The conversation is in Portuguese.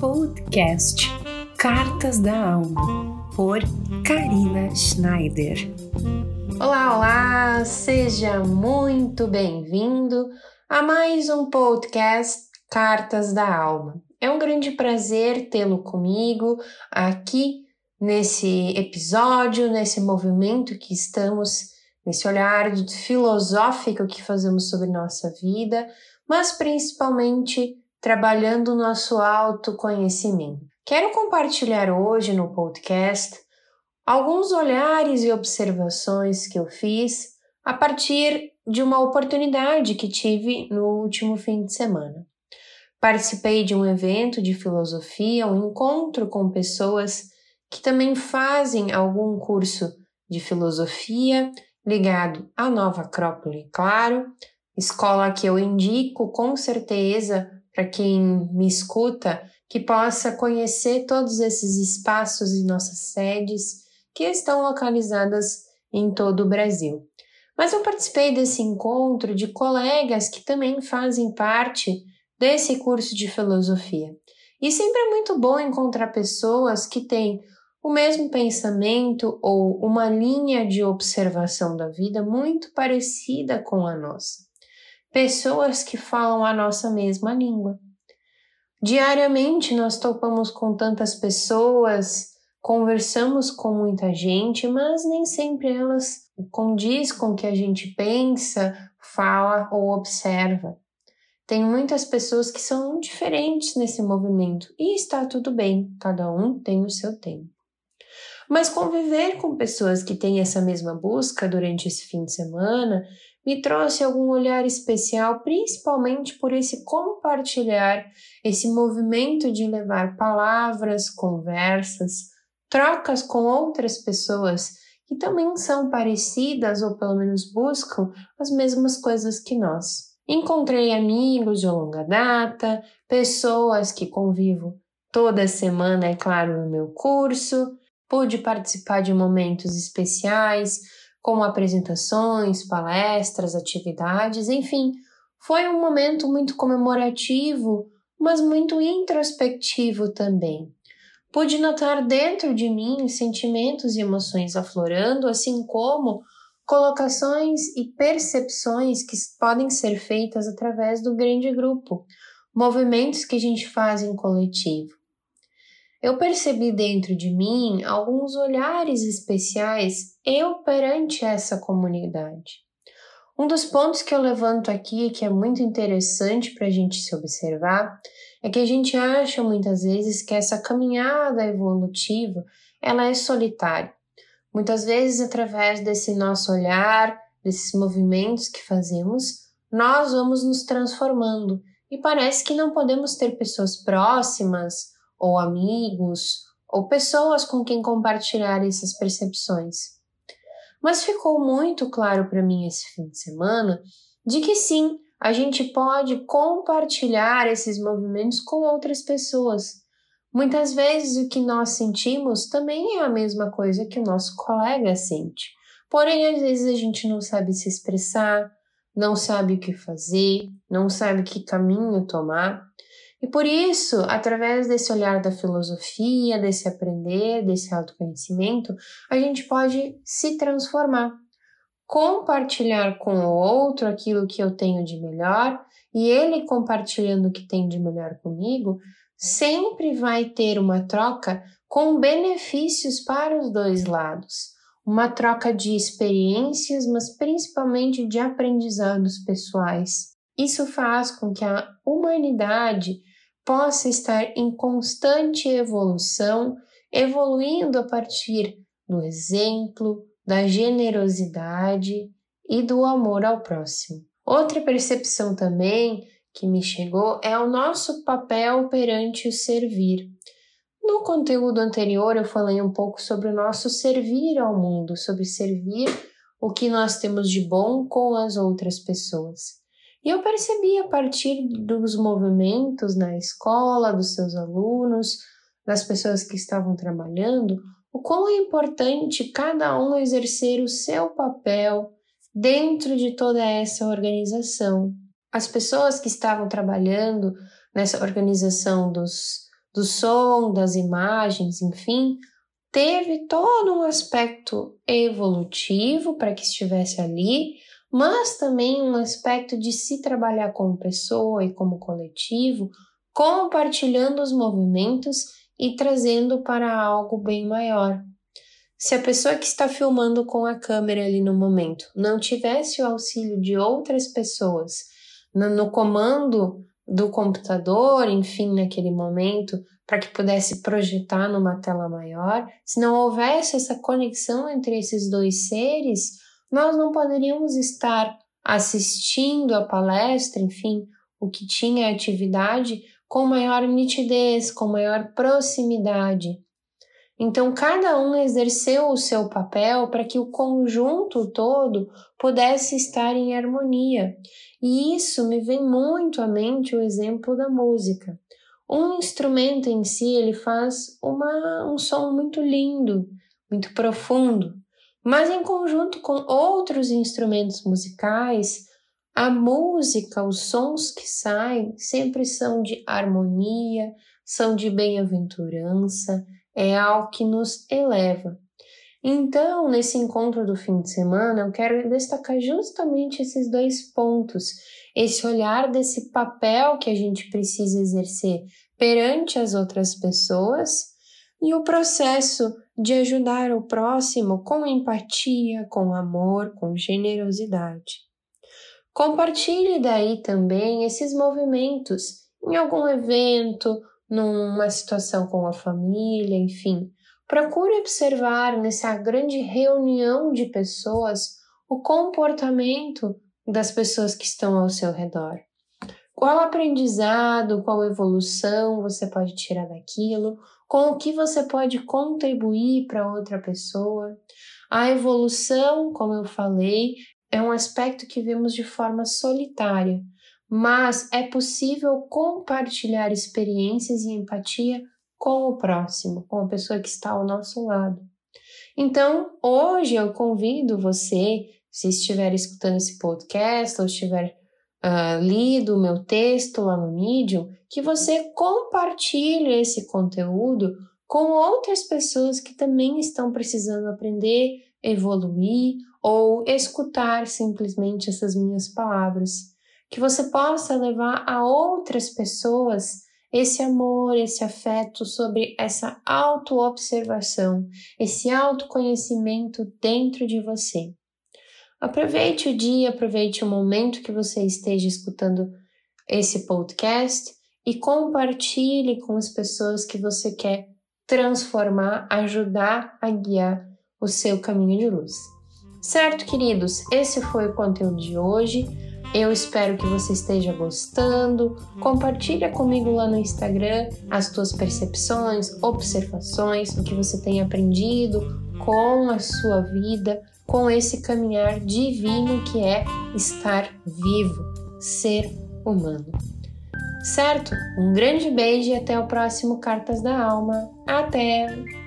Podcast Cartas da Alma, por Karina Schneider. Olá, olá! Seja muito bem-vindo a mais um podcast Cartas da Alma. É um grande prazer tê-lo comigo aqui nesse episódio, nesse movimento que estamos, nesse olhar filosófico que fazemos sobre nossa vida, mas principalmente trabalhando nosso autoconhecimento. Quero compartilhar hoje no podcast alguns olhares e observações que eu fiz a partir de uma oportunidade que tive no último fim de semana. Participei de um evento de filosofia, um encontro com pessoas que também fazem algum curso de filosofia ligado à Nova Acrópole, claro, escola que eu indico com certeza para quem me escuta que possa conhecer todos esses espaços e nossas sedes que estão localizadas em todo o Brasil. Mas eu participei desse encontro de colegas que também fazem parte desse curso de filosofia. E sempre é muito bom encontrar pessoas que têm o mesmo pensamento ou uma linha de observação da vida muito parecida com a nossa pessoas que falam a nossa mesma língua. Diariamente nós topamos com tantas pessoas, conversamos com muita gente, mas nem sempre elas condiz com o que a gente pensa, fala ou observa. Tem muitas pessoas que são diferentes nesse movimento e está tudo bem, cada um tem o seu tempo. Mas conviver com pessoas que têm essa mesma busca durante esse fim de semana me trouxe algum olhar especial, principalmente por esse compartilhar, esse movimento de levar palavras, conversas, trocas com outras pessoas que também são parecidas ou pelo menos buscam as mesmas coisas que nós. Encontrei amigos de longa data, pessoas que convivo toda semana, é claro, no meu curso, pude participar de momentos especiais, como apresentações, palestras, atividades, enfim, foi um momento muito comemorativo, mas muito introspectivo também. Pude notar dentro de mim sentimentos e emoções aflorando, assim como colocações e percepções que podem ser feitas através do grande grupo, movimentos que a gente faz em coletivo. Eu percebi dentro de mim alguns olhares especiais eu perante essa comunidade. Um dos pontos que eu levanto aqui, que é muito interessante para a gente se observar, é que a gente acha muitas vezes que essa caminhada evolutiva ela é solitária. Muitas vezes, através desse nosso olhar, desses movimentos que fazemos, nós vamos nos transformando e parece que não podemos ter pessoas próximas ou amigos, ou pessoas com quem compartilhar essas percepções. Mas ficou muito claro para mim esse fim de semana de que sim, a gente pode compartilhar esses movimentos com outras pessoas. Muitas vezes o que nós sentimos também é a mesma coisa que o nosso colega sente. Porém, às vezes a gente não sabe se expressar, não sabe o que fazer, não sabe que caminho tomar. E por isso, através desse olhar da filosofia, desse aprender, desse autoconhecimento, a gente pode se transformar, compartilhar com o outro aquilo que eu tenho de melhor e ele compartilhando o que tem de melhor comigo, sempre vai ter uma troca com benefícios para os dois lados. Uma troca de experiências, mas principalmente de aprendizados pessoais. Isso faz com que a humanidade possa estar em constante evolução, evoluindo a partir do exemplo, da generosidade e do amor ao próximo. Outra percepção também que me chegou é o nosso papel perante o servir. No conteúdo anterior eu falei um pouco sobre o nosso servir ao mundo, sobre servir o que nós temos de bom com as outras pessoas. E eu percebi a partir dos movimentos na escola, dos seus alunos, das pessoas que estavam trabalhando, o quão é importante cada um exercer o seu papel dentro de toda essa organização. As pessoas que estavam trabalhando nessa organização dos do som, das imagens, enfim, teve todo um aspecto evolutivo para que estivesse ali, mas também um aspecto de se trabalhar como pessoa e como coletivo, compartilhando os movimentos e trazendo para algo bem maior. Se a pessoa que está filmando com a câmera ali no momento não tivesse o auxílio de outras pessoas no, comando do computador, enfim, naquele momento, para que pudesse projetar numa tela maior, se não houvesse essa conexão entre esses dois seres, nós não poderíamos estar assistindo a palestra, enfim, o que tinha atividade com maior nitidez, com maior proximidade. Então, cada um exerceu o seu papel para que o conjunto todo pudesse estar em harmonia. E isso me vem muito à mente o exemplo da música. Um instrumento em si, ele faz uma, um som muito lindo, muito profundo, mas em conjunto com outros instrumentos musicais, a música, os sons que saem sempre são de harmonia, são de bem-aventurança, é algo que nos eleva. Então, nesse encontro do fim de semana, eu quero destacar justamente esses dois pontos, esse olhar desse papel que a gente precisa exercer perante as outras pessoas e o processo de ajudar o próximo com empatia, com amor, com generosidade. Compartilhe daí também esses movimentos em algum evento, numa situação com a família, enfim. Procure observar nessa grande reunião de pessoas o comportamento das pessoas que estão ao seu redor. Qual aprendizado, qual evolução você pode tirar daquilo, com o que você pode contribuir para outra pessoa. A evolução, como eu falei, é um aspecto que vemos de forma solitária, mas é possível compartilhar experiências e empatia com o próximo, com a pessoa que está ao nosso lado. Então, hoje eu convido você, se estiver escutando esse podcast ou estiver uh, lido o meu texto lá no Medium, que você compartilhe esse conteúdo com outras pessoas que também estão precisando aprender, evoluir ou escutar simplesmente essas minhas palavras que você possa levar a outras pessoas esse amor, esse afeto sobre essa autoobservação, esse autoconhecimento dentro de você. Aproveite o dia, aproveite o momento que você esteja escutando esse podcast e compartilhe com as pessoas que você quer transformar, ajudar a guiar o seu caminho de luz. Certo, queridos? Esse foi o conteúdo de hoje. Eu espero que você esteja gostando. Compartilha comigo lá no Instagram as tuas percepções, observações, o que você tem aprendido com a sua vida, com esse caminhar divino que é estar vivo, ser humano. Certo? Um grande beijo e até o próximo Cartas da Alma. Até!